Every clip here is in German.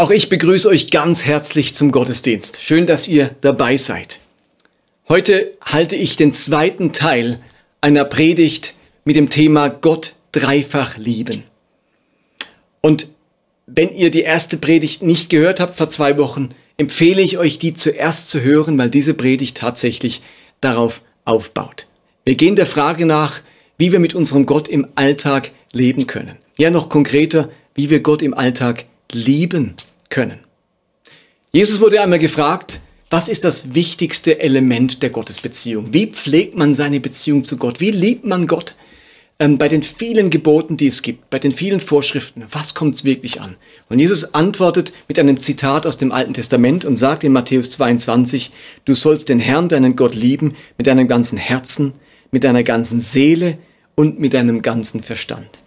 Auch ich begrüße euch ganz herzlich zum Gottesdienst. Schön, dass ihr dabei seid. Heute halte ich den zweiten Teil einer Predigt mit dem Thema Gott dreifach lieben. Und wenn ihr die erste Predigt nicht gehört habt vor zwei Wochen, empfehle ich euch, die zuerst zu hören, weil diese Predigt tatsächlich darauf aufbaut. Wir gehen der Frage nach, wie wir mit unserem Gott im Alltag leben können. Ja, noch konkreter, wie wir Gott im Alltag lieben können. Jesus wurde einmal gefragt, was ist das wichtigste Element der Gottesbeziehung? Wie pflegt man seine Beziehung zu Gott? Wie liebt man Gott? Ähm, bei den vielen Geboten, die es gibt, bei den vielen Vorschriften, was kommt es wirklich an? Und Jesus antwortet mit einem Zitat aus dem Alten Testament und sagt in Matthäus 22, du sollst den Herrn, deinen Gott lieben, mit deinem ganzen Herzen, mit deiner ganzen Seele und mit deinem ganzen Verstand.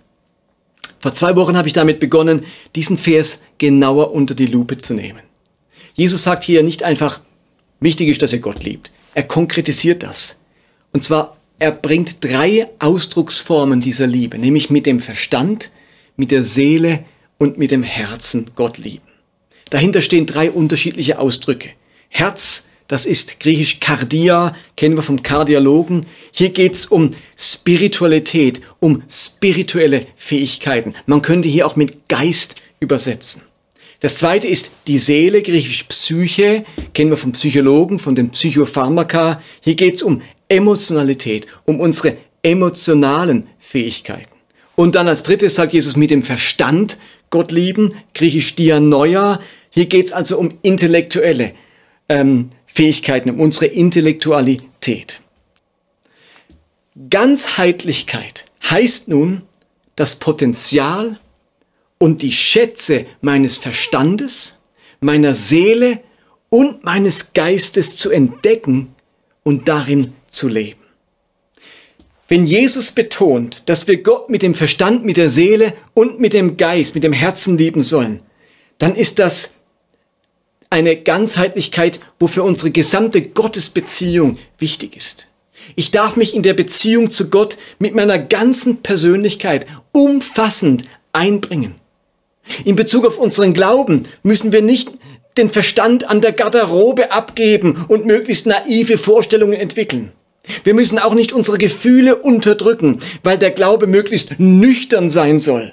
Vor zwei Wochen habe ich damit begonnen, diesen Vers genauer unter die Lupe zu nehmen. Jesus sagt hier nicht einfach, wichtig ist, dass ihr Gott liebt. Er konkretisiert das. Und zwar, er bringt drei Ausdrucksformen dieser Liebe, nämlich mit dem Verstand, mit der Seele und mit dem Herzen Gott lieben. Dahinter stehen drei unterschiedliche Ausdrücke. Herz, das ist griechisch Kardia, kennen wir vom Kardiologen. Hier geht's um Spiritualität, um spirituelle Fähigkeiten. Man könnte hier auch mit Geist übersetzen. Das zweite ist die Seele, griechisch Psyche, kennen wir vom Psychologen, von den Psychopharmaka. Hier geht's um Emotionalität, um unsere emotionalen Fähigkeiten. Und dann als drittes sagt Jesus mit dem Verstand Gott lieben, griechisch Dianoia. Hier geht's also um intellektuelle ähm, Fähigkeiten, um unsere Intellektualität. Ganzheitlichkeit heißt nun, das Potenzial und die Schätze meines Verstandes, meiner Seele und meines Geistes zu entdecken und darin zu leben. Wenn Jesus betont, dass wir Gott mit dem Verstand, mit der Seele und mit dem Geist, mit dem Herzen lieben sollen, dann ist das eine Ganzheitlichkeit, wofür unsere gesamte Gottesbeziehung wichtig ist. Ich darf mich in der Beziehung zu Gott mit meiner ganzen Persönlichkeit umfassend einbringen. In Bezug auf unseren Glauben müssen wir nicht den Verstand an der Garderobe abgeben und möglichst naive Vorstellungen entwickeln. Wir müssen auch nicht unsere Gefühle unterdrücken, weil der Glaube möglichst nüchtern sein soll.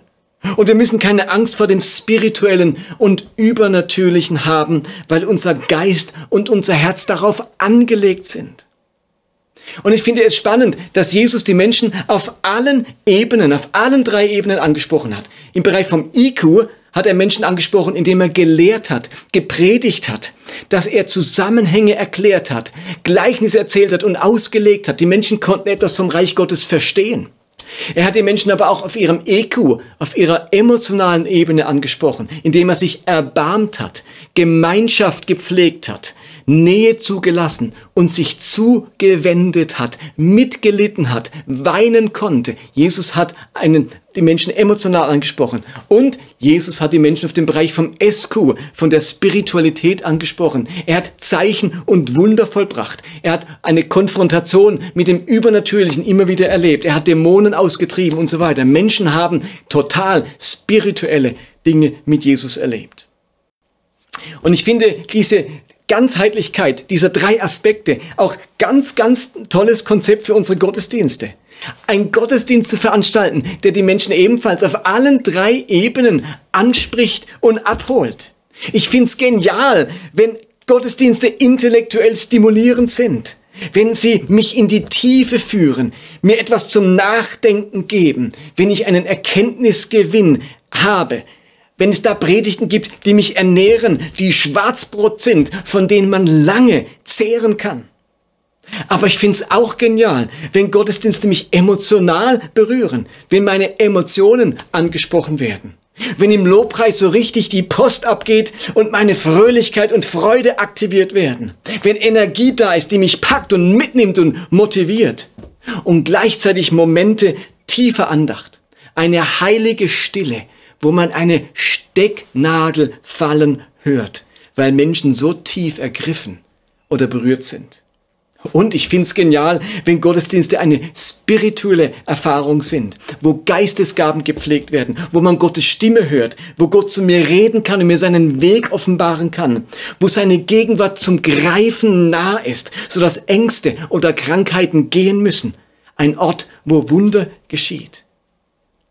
Und wir müssen keine Angst vor dem Spirituellen und Übernatürlichen haben, weil unser Geist und unser Herz darauf angelegt sind. Und ich finde es spannend, dass Jesus die Menschen auf allen Ebenen, auf allen drei Ebenen angesprochen hat. Im Bereich vom IQ hat er Menschen angesprochen, indem er gelehrt hat, gepredigt hat, dass er Zusammenhänge erklärt hat, Gleichnisse erzählt hat und ausgelegt hat. Die Menschen konnten etwas vom Reich Gottes verstehen. Er hat die Menschen aber auch auf ihrem EQ, auf ihrer emotionalen Ebene angesprochen, indem er sich erbarmt hat, Gemeinschaft gepflegt hat, Nähe zugelassen und sich zugewendet hat, mitgelitten hat, weinen konnte. Jesus hat einen, die Menschen emotional angesprochen und Jesus hat die Menschen auf dem Bereich vom SQ, von der Spiritualität angesprochen. Er hat Zeichen und Wunder vollbracht. Er hat eine Konfrontation mit dem Übernatürlichen immer wieder erlebt. Er hat Dämonen ausgetrieben und so weiter. Menschen haben total spirituelle Dinge mit Jesus erlebt. Und ich finde diese Ganzheitlichkeit dieser drei Aspekte auch ganz, ganz tolles Konzept für unsere Gottesdienste. Ein Gottesdienst zu veranstalten, der die Menschen ebenfalls auf allen drei Ebenen anspricht und abholt. Ich find's genial, wenn Gottesdienste intellektuell stimulierend sind, wenn sie mich in die Tiefe führen, mir etwas zum Nachdenken geben, wenn ich einen Erkenntnisgewinn habe, wenn es da Predigten gibt, die mich ernähren, die Schwarzbrot sind, von denen man lange zehren kann. Aber ich find's auch genial, wenn Gottesdienste mich emotional berühren, wenn meine Emotionen angesprochen werden. Wenn im Lobpreis so richtig die Post abgeht und meine Fröhlichkeit und Freude aktiviert werden. Wenn Energie da ist, die mich packt und mitnimmt und motiviert. Und gleichzeitig Momente tiefer Andacht. Eine heilige Stille, wo man eine Stecknadel fallen hört, weil Menschen so tief ergriffen oder berührt sind. Und ich find's genial, wenn Gottesdienste eine spirituelle Erfahrung sind, wo Geistesgaben gepflegt werden, wo man Gottes Stimme hört, wo Gott zu mir reden kann und mir seinen Weg offenbaren kann, wo seine Gegenwart zum Greifen nah ist, sodass Ängste oder Krankheiten gehen müssen. Ein Ort, wo Wunder geschieht.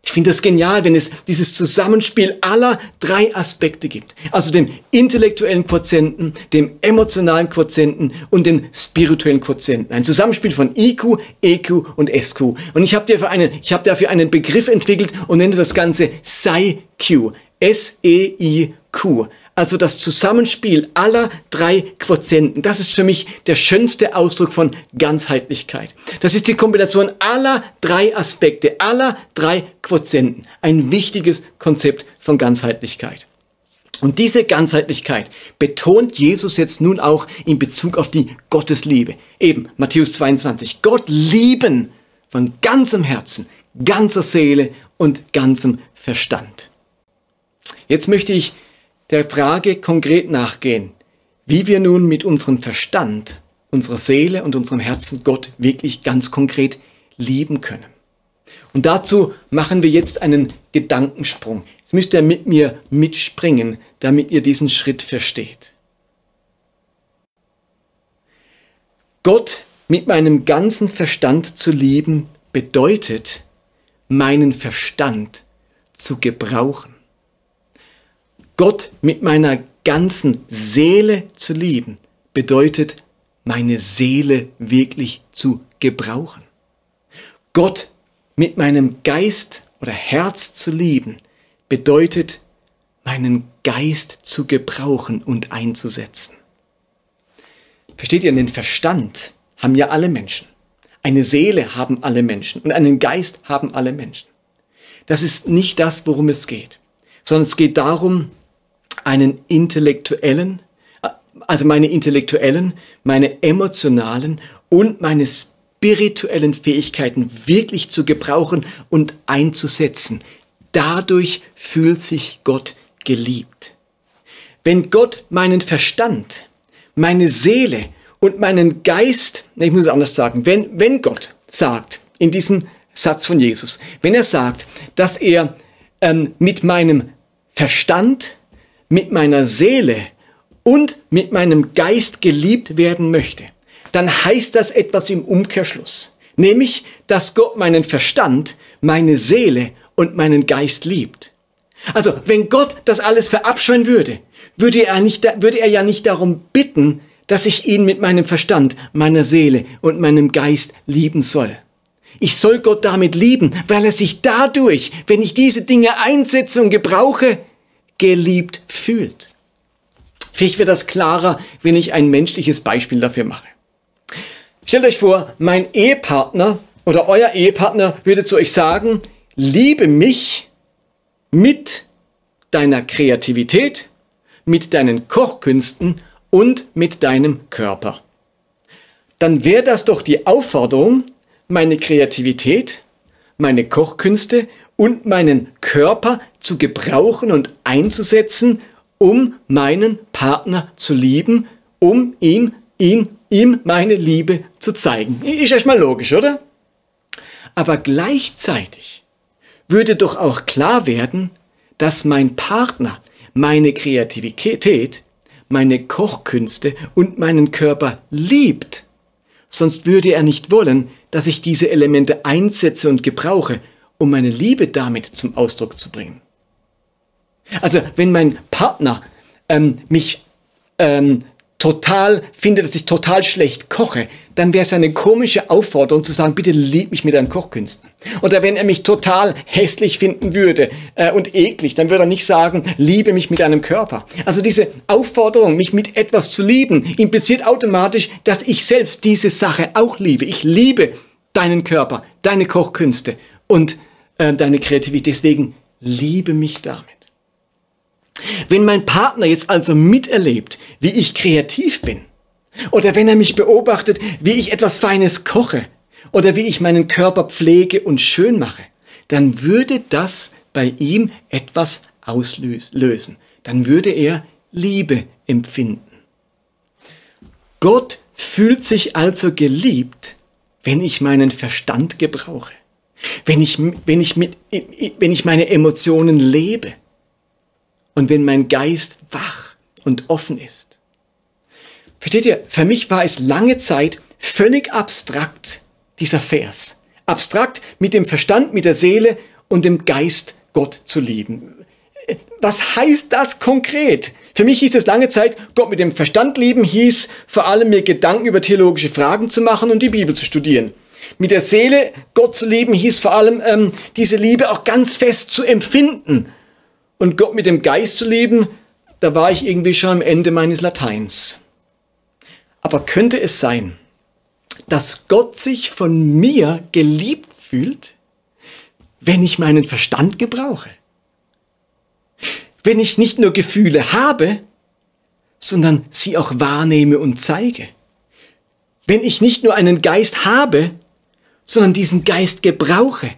Ich finde das genial, wenn es dieses Zusammenspiel aller drei Aspekte gibt. Also dem intellektuellen Quotienten, dem emotionalen Quotienten und dem spirituellen Quotienten. Ein Zusammenspiel von IQ, EQ und SQ. Und ich habe dafür, hab dafür einen Begriff entwickelt und nenne das Ganze SEIQ. S-E-I-Q also das Zusammenspiel aller drei Quotienten. Das ist für mich der schönste Ausdruck von Ganzheitlichkeit. Das ist die Kombination aller drei Aspekte, aller drei Quotienten. Ein wichtiges Konzept von Ganzheitlichkeit. Und diese Ganzheitlichkeit betont Jesus jetzt nun auch in Bezug auf die Gottesliebe. Eben Matthäus 22. Gott lieben von ganzem Herzen, ganzer Seele und ganzem Verstand. Jetzt möchte ich der Frage konkret nachgehen, wie wir nun mit unserem Verstand, unserer Seele und unserem Herzen Gott wirklich ganz konkret lieben können. Und dazu machen wir jetzt einen Gedankensprung. Jetzt müsst ihr mit mir mitspringen, damit ihr diesen Schritt versteht. Gott mit meinem ganzen Verstand zu lieben bedeutet, meinen Verstand zu gebrauchen. Gott mit meiner ganzen Seele zu lieben, bedeutet, meine Seele wirklich zu gebrauchen. Gott mit meinem Geist oder Herz zu lieben, bedeutet, meinen Geist zu gebrauchen und einzusetzen. Versteht ihr, den Verstand haben ja alle Menschen. Eine Seele haben alle Menschen und einen Geist haben alle Menschen. Das ist nicht das, worum es geht, sondern es geht darum, einen intellektuellen, also meine intellektuellen, meine emotionalen und meine spirituellen Fähigkeiten wirklich zu gebrauchen und einzusetzen. Dadurch fühlt sich Gott geliebt. Wenn Gott meinen Verstand, meine Seele und meinen Geist, ich muss es anders sagen, wenn, wenn Gott sagt, in diesem Satz von Jesus, wenn er sagt, dass er ähm, mit meinem Verstand, mit meiner Seele und mit meinem Geist geliebt werden möchte, dann heißt das etwas im Umkehrschluss. Nämlich, dass Gott meinen Verstand, meine Seele und meinen Geist liebt. Also, wenn Gott das alles verabscheuen würde, würde er, nicht, würde er ja nicht darum bitten, dass ich ihn mit meinem Verstand, meiner Seele und meinem Geist lieben soll. Ich soll Gott damit lieben, weil er sich dadurch, wenn ich diese Dinge einsetze und gebrauche, geliebt fühlt. Vielleicht wird das klarer, wenn ich ein menschliches Beispiel dafür mache. Stellt euch vor, mein Ehepartner oder euer Ehepartner würde zu euch sagen, liebe mich mit deiner Kreativität, mit deinen Kochkünsten und mit deinem Körper. Dann wäre das doch die Aufforderung, meine Kreativität, meine Kochkünste und meinen Körper zu gebrauchen und einzusetzen, um meinen Partner zu lieben, um ihm, ihm, ihm meine Liebe zu zeigen. Ist erstmal logisch, oder? Aber gleichzeitig würde doch auch klar werden, dass mein Partner meine Kreativität, meine Kochkünste und meinen Körper liebt. Sonst würde er nicht wollen, dass ich diese Elemente einsetze und gebrauche, um meine Liebe damit zum Ausdruck zu bringen. Also wenn mein Partner ähm, mich ähm, total findet, dass ich total schlecht koche, dann wäre es eine komische Aufforderung zu sagen, bitte lieb mich mit deinen Kochkünsten. Oder wenn er mich total hässlich finden würde äh, und eklig, dann würde er nicht sagen, liebe mich mit deinem Körper. Also diese Aufforderung, mich mit etwas zu lieben, impliziert automatisch, dass ich selbst diese Sache auch liebe. Ich liebe deinen Körper, deine Kochkünste und äh, deine Kreativität. Deswegen liebe mich damit. Wenn mein Partner jetzt also miterlebt, wie ich kreativ bin, oder wenn er mich beobachtet, wie ich etwas Feines koche, oder wie ich meinen Körper pflege und schön mache, dann würde das bei ihm etwas auslösen. Dann würde er Liebe empfinden. Gott fühlt sich also geliebt, wenn ich meinen Verstand gebrauche, wenn ich, wenn ich, mit, wenn ich meine Emotionen lebe und wenn mein Geist wach und offen ist. Versteht ihr, für mich war es lange Zeit völlig abstrakt, dieser Vers. Abstrakt mit dem Verstand, mit der Seele und dem Geist Gott zu lieben. Was heißt das konkret? Für mich hieß es lange Zeit, Gott mit dem Verstand lieben hieß vor allem mir Gedanken über theologische Fragen zu machen und die Bibel zu studieren. Mit der Seele Gott zu lieben hieß vor allem ähm, diese Liebe auch ganz fest zu empfinden. Und Gott mit dem Geist zu lieben, da war ich irgendwie schon am Ende meines Lateins. Aber könnte es sein, dass Gott sich von mir geliebt fühlt, wenn ich meinen Verstand gebrauche? Wenn ich nicht nur Gefühle habe, sondern sie auch wahrnehme und zeige? Wenn ich nicht nur einen Geist habe, sondern diesen Geist gebrauche,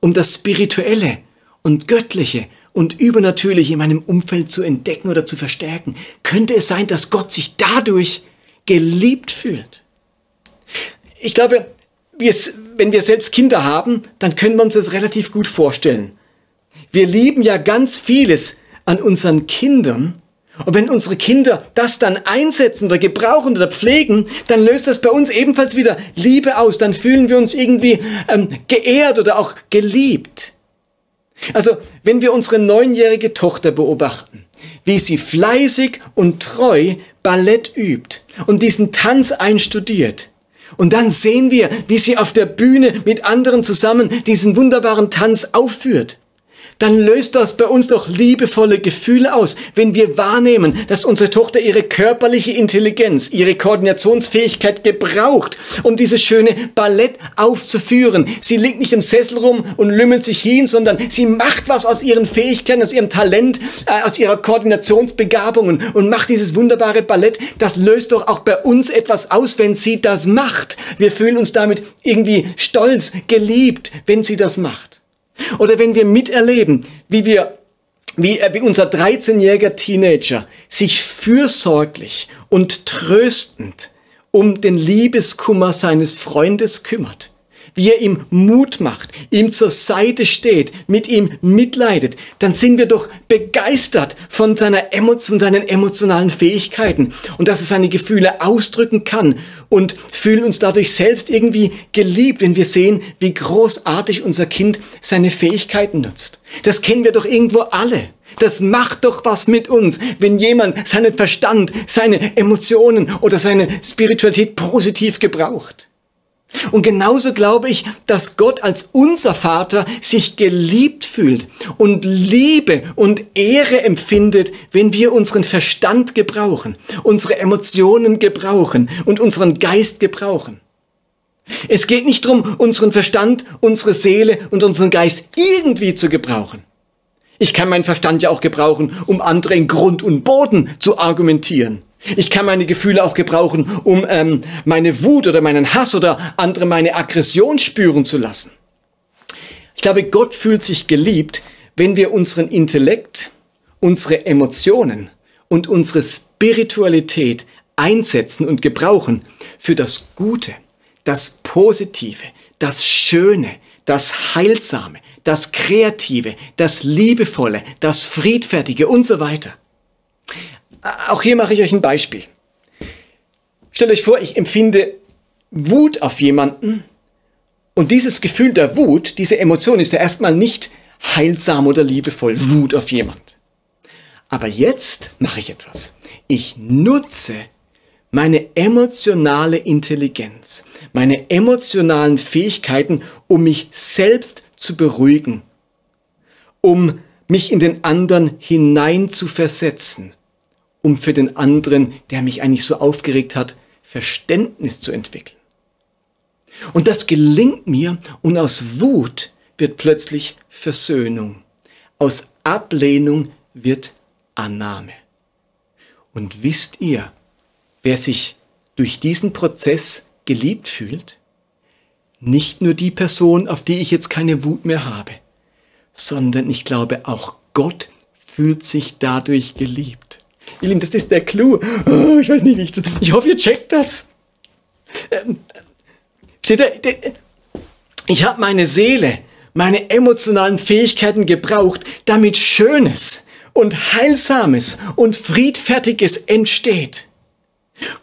um das Spirituelle und Göttliche und Übernatürliche in meinem Umfeld zu entdecken oder zu verstärken, könnte es sein, dass Gott sich dadurch geliebt fühlt. Ich glaube, wenn wir selbst Kinder haben, dann können wir uns das relativ gut vorstellen. Wir lieben ja ganz vieles an unseren Kindern. Und wenn unsere Kinder das dann einsetzen oder gebrauchen oder pflegen, dann löst das bei uns ebenfalls wieder Liebe aus. Dann fühlen wir uns irgendwie ähm, geehrt oder auch geliebt. Also, wenn wir unsere neunjährige Tochter beobachten, wie sie fleißig und treu Ballett übt und diesen Tanz einstudiert, und dann sehen wir, wie sie auf der Bühne mit anderen zusammen diesen wunderbaren Tanz aufführt dann löst das bei uns doch liebevolle Gefühle aus, wenn wir wahrnehmen, dass unsere Tochter ihre körperliche Intelligenz, ihre Koordinationsfähigkeit gebraucht, um dieses schöne Ballett aufzuführen. Sie liegt nicht im Sessel rum und lümmelt sich hin, sondern sie macht was aus ihren Fähigkeiten, aus ihrem Talent, äh, aus ihrer Koordinationsbegabungen und macht dieses wunderbare Ballett. Das löst doch auch bei uns etwas aus, wenn sie das macht. Wir fühlen uns damit irgendwie stolz, geliebt, wenn sie das macht. Oder wenn wir miterleben, wie wir wie, wie unser 13-jähriger Teenager sich fürsorglich und tröstend um den Liebeskummer seines Freundes kümmert wie er ihm Mut macht, ihm zur Seite steht, mit ihm mitleidet, dann sind wir doch begeistert von, seiner von seinen emotionalen Fähigkeiten und dass er seine Gefühle ausdrücken kann und fühlen uns dadurch selbst irgendwie geliebt, wenn wir sehen, wie großartig unser Kind seine Fähigkeiten nutzt. Das kennen wir doch irgendwo alle. Das macht doch was mit uns, wenn jemand seinen Verstand, seine Emotionen oder seine Spiritualität positiv gebraucht. Und genauso glaube ich, dass Gott als unser Vater sich geliebt fühlt und Liebe und Ehre empfindet, wenn wir unseren Verstand gebrauchen, unsere Emotionen gebrauchen und unseren Geist gebrauchen. Es geht nicht darum, unseren Verstand, unsere Seele und unseren Geist irgendwie zu gebrauchen. Ich kann meinen Verstand ja auch gebrauchen, um andere in Grund und Boden zu argumentieren. Ich kann meine Gefühle auch gebrauchen, um ähm, meine Wut oder meinen Hass oder andere meine Aggression spüren zu lassen. Ich glaube, Gott fühlt sich geliebt, wenn wir unseren Intellekt, unsere Emotionen und unsere Spiritualität einsetzen und gebrauchen für das Gute, das Positive, das Schöne, das Heilsame, das Kreative, das Liebevolle, das Friedfertige und so weiter. Auch hier mache ich euch ein Beispiel. Stellt euch vor, ich empfinde Wut auf jemanden und dieses Gefühl der Wut, diese Emotion ist ja erstmal nicht heilsam oder liebevoll, Wut auf jemand. Aber jetzt mache ich etwas. Ich nutze meine emotionale Intelligenz, meine emotionalen Fähigkeiten, um mich selbst zu beruhigen, um mich in den anderen hinein zu versetzen, um für den anderen, der mich eigentlich so aufgeregt hat, Verständnis zu entwickeln. Und das gelingt mir und aus Wut wird plötzlich Versöhnung. Aus Ablehnung wird Annahme. Und wisst ihr, wer sich durch diesen Prozess geliebt fühlt? Nicht nur die Person, auf die ich jetzt keine Wut mehr habe, sondern ich glaube auch Gott fühlt sich dadurch geliebt. Ihr Lieben, das ist der Clou. Oh, ich weiß nicht, wie ich, ich hoffe, ihr checkt das. Ich habe meine Seele, meine emotionalen Fähigkeiten gebraucht, damit Schönes und Heilsames und Friedfertiges entsteht.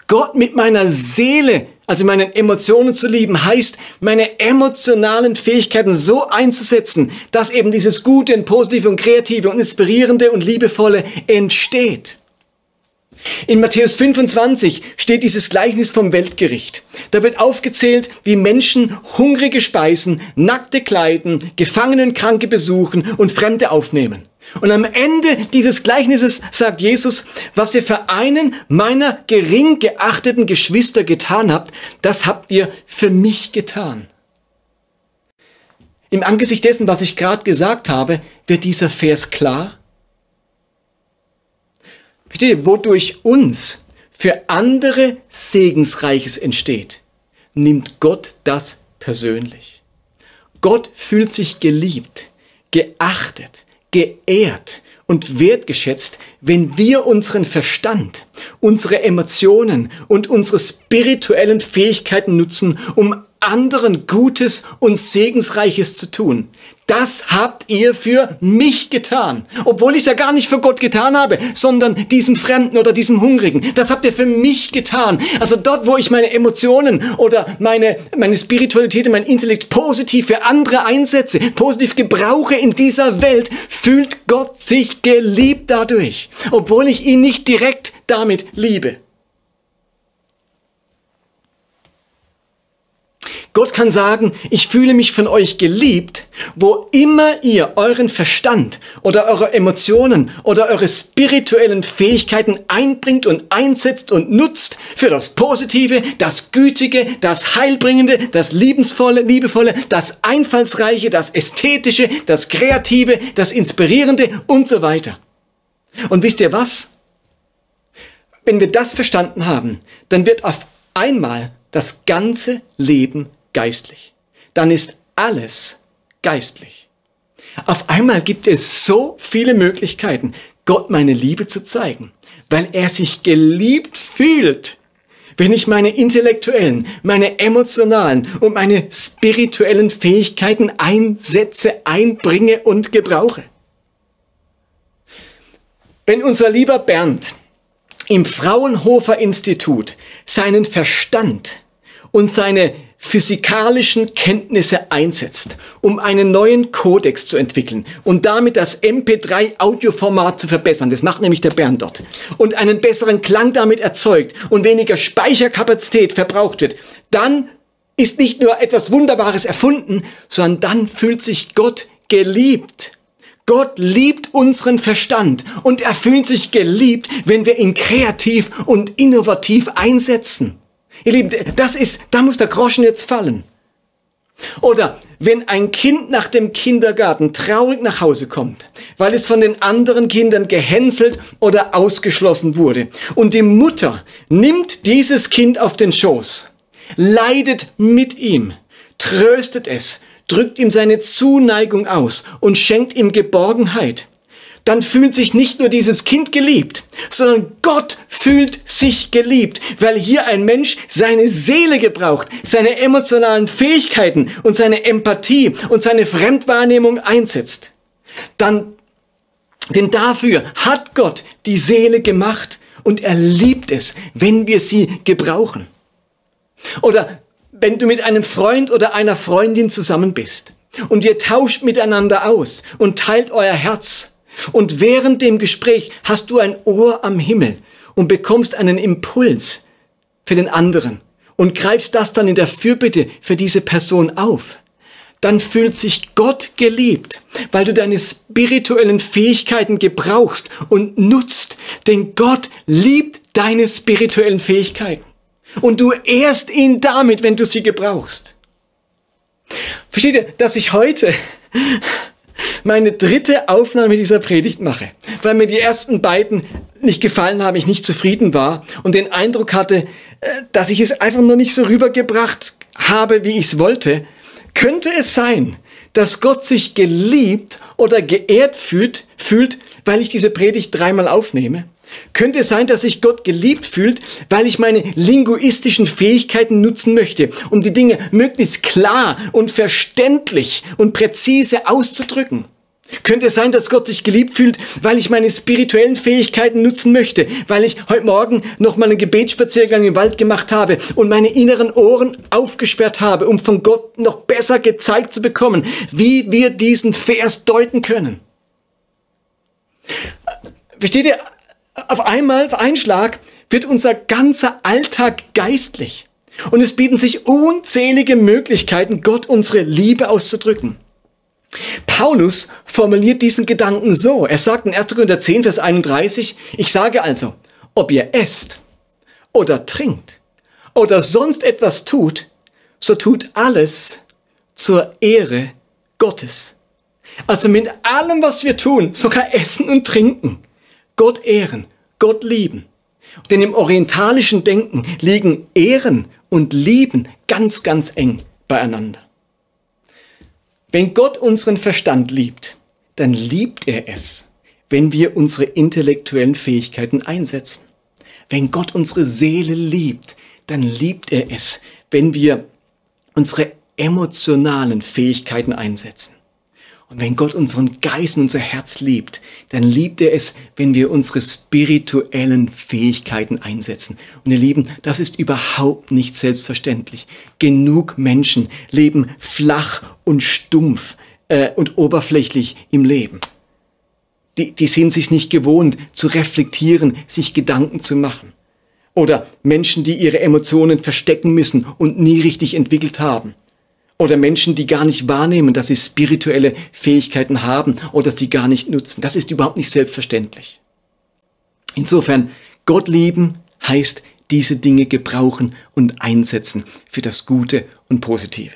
Gott mit meiner Seele, also meinen Emotionen zu lieben, heißt, meine emotionalen Fähigkeiten so einzusetzen, dass eben dieses Gute und Positive und Kreative und Inspirierende und Liebevolle entsteht. In Matthäus 25 steht dieses Gleichnis vom Weltgericht. Da wird aufgezählt, wie Menschen Hungrige speisen, Nackte kleiden, Gefangenen Kranke besuchen und Fremde aufnehmen. Und am Ende dieses Gleichnisses sagt Jesus, was ihr für einen meiner gering geachteten Geschwister getan habt, das habt ihr für mich getan. Im Angesicht dessen, was ich gerade gesagt habe, wird dieser Vers klar. Ihr, wodurch uns für andere Segensreiches entsteht, nimmt Gott das persönlich. Gott fühlt sich geliebt, geachtet, geehrt und wertgeschätzt, wenn wir unseren Verstand, unsere Emotionen und unsere spirituellen Fähigkeiten nutzen, um anderen Gutes und Segensreiches zu tun. Das habt ihr für mich getan. Obwohl ich es ja gar nicht für Gott getan habe, sondern diesem Fremden oder diesem Hungrigen. Das habt ihr für mich getan. Also dort, wo ich meine Emotionen oder meine, meine Spiritualität und mein Intellekt positiv für andere einsetze, positiv gebrauche in dieser Welt, fühlt Gott sich geliebt dadurch. Obwohl ich ihn nicht direkt damit liebe. Gott kann sagen, ich fühle mich von euch geliebt, wo immer ihr euren Verstand oder eure Emotionen oder eure spirituellen Fähigkeiten einbringt und einsetzt und nutzt für das Positive, das Gütige, das Heilbringende, das Liebensvolle, Liebevolle, das Einfallsreiche, das Ästhetische, das Kreative, das Inspirierende und so weiter. Und wisst ihr was? Wenn wir das verstanden haben, dann wird auf einmal das ganze Leben geistlich. Dann ist alles geistlich. Auf einmal gibt es so viele Möglichkeiten, Gott meine Liebe zu zeigen, weil er sich geliebt fühlt. Wenn ich meine intellektuellen, meine emotionalen und meine spirituellen Fähigkeiten einsetze, einbringe und gebrauche. Wenn unser lieber Bernd im Fraunhofer Institut seinen Verstand und seine physikalischen Kenntnisse einsetzt, um einen neuen Kodex zu entwickeln und damit das MP3-Audioformat zu verbessern. Das macht nämlich der Bernd dort. Und einen besseren Klang damit erzeugt und weniger Speicherkapazität verbraucht wird. Dann ist nicht nur etwas Wunderbares erfunden, sondern dann fühlt sich Gott geliebt. Gott liebt unseren Verstand und er fühlt sich geliebt, wenn wir ihn kreativ und innovativ einsetzen. Ihr Lieben, das ist, da muss der Groschen jetzt fallen. Oder wenn ein Kind nach dem Kindergarten traurig nach Hause kommt, weil es von den anderen Kindern gehänselt oder ausgeschlossen wurde. Und die Mutter nimmt dieses Kind auf den Schoß, leidet mit ihm, tröstet es, drückt ihm seine Zuneigung aus und schenkt ihm Geborgenheit dann fühlt sich nicht nur dieses Kind geliebt, sondern Gott fühlt sich geliebt, weil hier ein Mensch seine Seele gebraucht, seine emotionalen Fähigkeiten und seine Empathie und seine Fremdwahrnehmung einsetzt. Dann, denn dafür hat Gott die Seele gemacht und er liebt es, wenn wir sie gebrauchen. Oder wenn du mit einem Freund oder einer Freundin zusammen bist und ihr tauscht miteinander aus und teilt euer Herz, und während dem Gespräch hast du ein Ohr am Himmel und bekommst einen Impuls für den anderen und greifst das dann in der Fürbitte für diese Person auf. Dann fühlt sich Gott geliebt, weil du deine spirituellen Fähigkeiten gebrauchst und nutzt. Denn Gott liebt deine spirituellen Fähigkeiten. Und du ehrst ihn damit, wenn du sie gebrauchst. Versteht ihr, dass ich heute meine dritte Aufnahme dieser Predigt mache, weil mir die ersten beiden nicht gefallen haben, ich nicht zufrieden war und den Eindruck hatte, äh, dass ich es einfach noch nicht so rübergebracht habe, wie ich es wollte, könnte es sein, dass Gott sich geliebt oder geehrt fühlt, fühlt, weil ich diese Predigt dreimal aufnehme? Könnte es sein, dass sich Gott geliebt fühlt, weil ich meine linguistischen Fähigkeiten nutzen möchte, um die Dinge möglichst klar und verständlich und präzise auszudrücken? Könnte es sein, dass Gott sich geliebt fühlt, weil ich meine spirituellen Fähigkeiten nutzen möchte, weil ich heute Morgen noch mal einen Gebetsspaziergang im Wald gemacht habe und meine inneren Ohren aufgesperrt habe, um von Gott noch besser gezeigt zu bekommen, wie wir diesen Vers deuten können? Versteht ihr? Auf einmal, auf einen Schlag, wird unser ganzer Alltag geistlich. Und es bieten sich unzählige Möglichkeiten, Gott unsere Liebe auszudrücken. Paulus formuliert diesen Gedanken so. Er sagt in 1. Korinther 10, Vers 31, ich sage also, ob ihr esst oder trinkt oder sonst etwas tut, so tut alles zur Ehre Gottes. Also mit allem, was wir tun, sogar essen und trinken, Gott ehren, Gott lieben. Denn im orientalischen Denken liegen Ehren und Lieben ganz, ganz eng beieinander. Wenn Gott unseren Verstand liebt, dann liebt er es, wenn wir unsere intellektuellen Fähigkeiten einsetzen. Wenn Gott unsere Seele liebt, dann liebt er es, wenn wir unsere emotionalen Fähigkeiten einsetzen. Und wenn Gott unseren Geist und unser Herz liebt, dann liebt er es, wenn wir unsere spirituellen Fähigkeiten einsetzen. Und ihr Lieben, das ist überhaupt nicht selbstverständlich. Genug Menschen leben flach und stumpf äh, und oberflächlich im Leben. Die, die sind sich nicht gewohnt zu reflektieren, sich Gedanken zu machen. Oder Menschen, die ihre Emotionen verstecken müssen und nie richtig entwickelt haben. Oder Menschen, die gar nicht wahrnehmen, dass sie spirituelle Fähigkeiten haben oder sie gar nicht nutzen. Das ist überhaupt nicht selbstverständlich. Insofern, Gott lieben heißt diese Dinge gebrauchen und einsetzen für das Gute und Positive.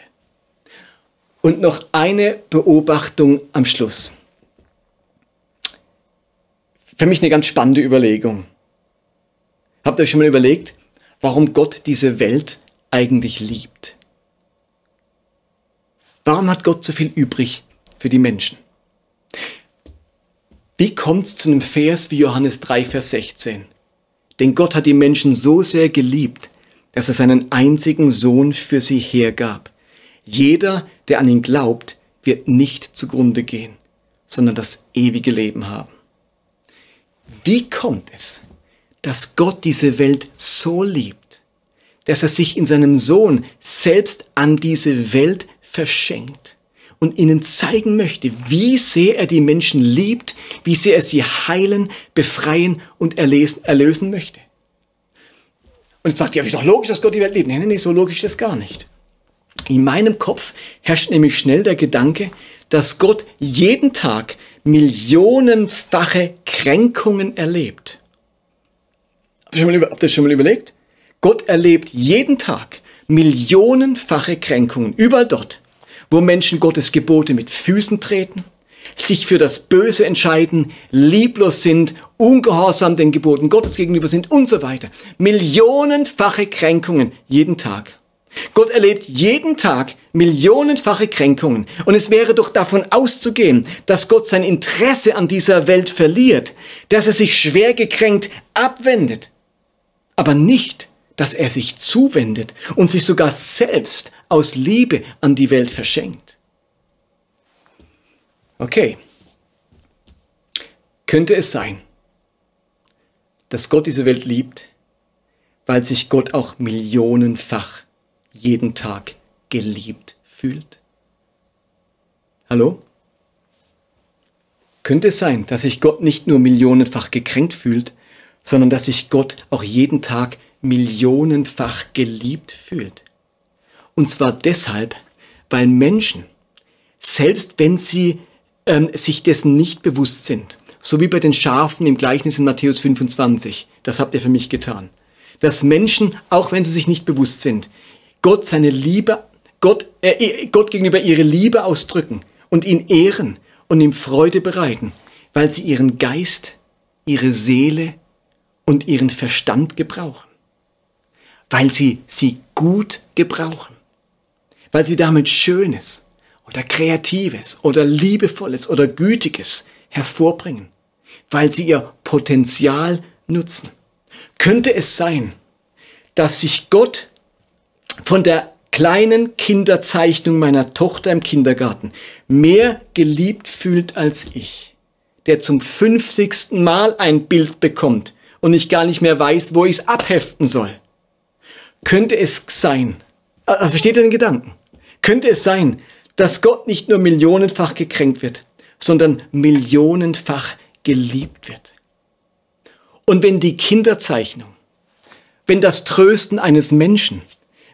Und noch eine Beobachtung am Schluss. Für mich eine ganz spannende Überlegung. Habt ihr euch schon mal überlegt, warum Gott diese Welt eigentlich liebt? Warum hat Gott so viel übrig für die Menschen? Wie kommt es zu einem Vers wie Johannes 3, Vers 16? Denn Gott hat die Menschen so sehr geliebt, dass er seinen einzigen Sohn für sie hergab. Jeder, der an ihn glaubt, wird nicht zugrunde gehen, sondern das ewige Leben haben. Wie kommt es, dass Gott diese Welt so liebt, dass er sich in seinem Sohn selbst an diese Welt verschenkt und ihnen zeigen möchte, wie sehr er die Menschen liebt, wie sehr er sie heilen, befreien und erlesen, erlösen möchte. Und jetzt sagt ihr, ja, ist doch logisch, dass Gott die Welt liebt. Nein, nein, nein, so logisch ist das gar nicht. In meinem Kopf herrscht nämlich schnell der Gedanke, dass Gott jeden Tag millionenfache Kränkungen erlebt. Habt ihr das schon mal überlegt? Gott erlebt jeden Tag millionenfache Kränkungen, überall dort, wo Menschen Gottes Gebote mit Füßen treten, sich für das Böse entscheiden, lieblos sind, ungehorsam den Geboten Gottes gegenüber sind und so weiter. Millionenfache Kränkungen jeden Tag. Gott erlebt jeden Tag millionenfache Kränkungen. Und es wäre doch davon auszugehen, dass Gott sein Interesse an dieser Welt verliert, dass er sich schwer gekränkt abwendet, aber nicht dass er sich zuwendet und sich sogar selbst aus Liebe an die Welt verschenkt. Okay. Könnte es sein, dass Gott diese Welt liebt, weil sich Gott auch millionenfach jeden Tag geliebt fühlt? Hallo? Könnte es sein, dass sich Gott nicht nur millionenfach gekränkt fühlt, sondern dass sich Gott auch jeden Tag millionenfach geliebt fühlt. Und zwar deshalb, weil Menschen, selbst wenn sie ähm, sich dessen nicht bewusst sind, so wie bei den Schafen im Gleichnis in Matthäus 25, das habt ihr für mich getan, dass Menschen, auch wenn sie sich nicht bewusst sind, Gott seine Liebe, Gott, äh, Gott gegenüber ihre Liebe ausdrücken und ihn ehren und ihm Freude bereiten, weil sie ihren Geist, ihre Seele und ihren Verstand gebrauchen weil sie sie gut gebrauchen, weil sie damit Schönes oder Kreatives oder Liebevolles oder Gütiges hervorbringen, weil sie ihr Potenzial nutzen? Könnte es sein, dass sich Gott von der kleinen Kinderzeichnung meiner Tochter im Kindergarten mehr geliebt fühlt als ich, der zum fünfzigsten Mal ein Bild bekommt und ich gar nicht mehr weiß, wo ich es abheften soll. Könnte es sein, also versteht ihr den Gedanken? Könnte es sein, dass Gott nicht nur millionenfach gekränkt wird, sondern millionenfach geliebt wird? Und wenn die Kinderzeichnung, wenn das Trösten eines Menschen,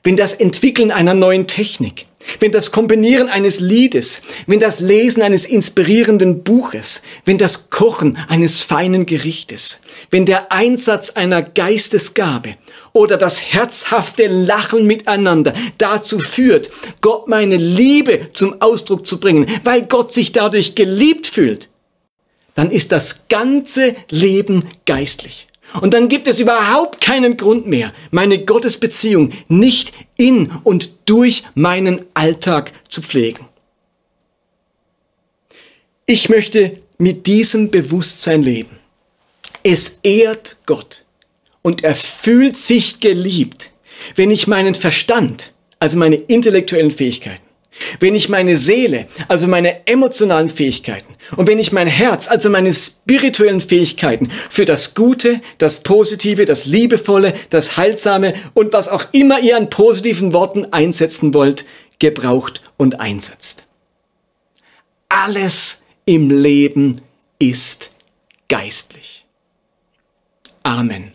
wenn das Entwickeln einer neuen Technik, wenn das Kombinieren eines Liedes, wenn das Lesen eines inspirierenden Buches, wenn das Kochen eines feinen Gerichtes, wenn der Einsatz einer Geistesgabe oder das herzhafte Lachen miteinander dazu führt, Gott meine Liebe zum Ausdruck zu bringen, weil Gott sich dadurch geliebt fühlt, dann ist das ganze Leben geistlich. Und dann gibt es überhaupt keinen Grund mehr, meine Gottesbeziehung nicht in und durch meinen Alltag zu pflegen. Ich möchte mit diesem Bewusstsein leben. Es ehrt Gott und er fühlt sich geliebt, wenn ich meinen Verstand, also meine intellektuellen Fähigkeiten, wenn ich meine Seele, also meine emotionalen Fähigkeiten und wenn ich mein Herz, also meine spirituellen Fähigkeiten für das Gute, das Positive, das Liebevolle, das Heilsame und was auch immer ihr an positiven Worten einsetzen wollt, gebraucht und einsetzt. Alles im Leben ist geistlich. Amen.